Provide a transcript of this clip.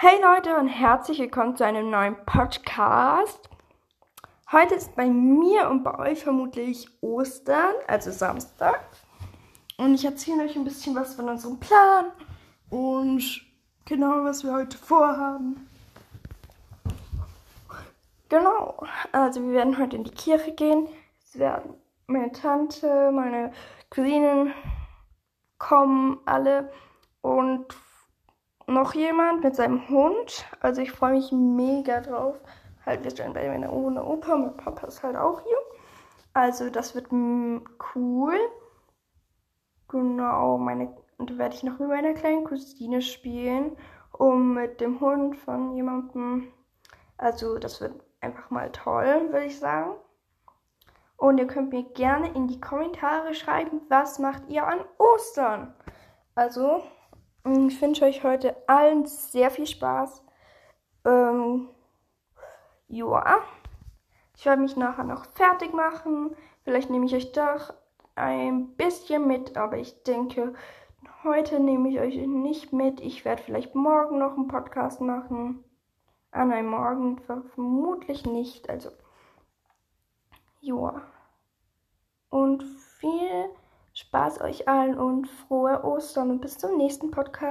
Hey Leute und herzlich willkommen zu einem neuen Podcast. Heute ist bei mir und bei euch vermutlich Ostern, also Samstag. Und ich erzähle euch ein bisschen was von unserem Plan und genau, was wir heute vorhaben. Genau, also wir werden heute in die Kirche gehen. Es werden meine Tante, meine Cousinen kommen alle und noch jemand mit seinem Hund. Also ich freue mich mega drauf. Halt, wir stehen bei meiner Oma und Opa. Mein Papa ist halt auch hier. Also das wird cool. Genau, meine, und da werde ich noch mit meiner kleinen Cousine spielen. Und mit dem Hund von jemandem. Also das wird einfach mal toll, würde ich sagen. Und ihr könnt mir gerne in die Kommentare schreiben, was macht ihr an Ostern? Also, ich wünsche euch heute allen sehr viel Spaß. Ähm, ja. Ich werde mich nachher noch fertig machen. Vielleicht nehme ich euch doch ein bisschen mit, aber ich denke, heute nehme ich euch nicht mit. Ich werde vielleicht morgen noch einen Podcast machen. Ah nein, morgen vermutlich nicht. Also, ja. Spaß euch allen und frohe Ostern und bis zum nächsten Podcast.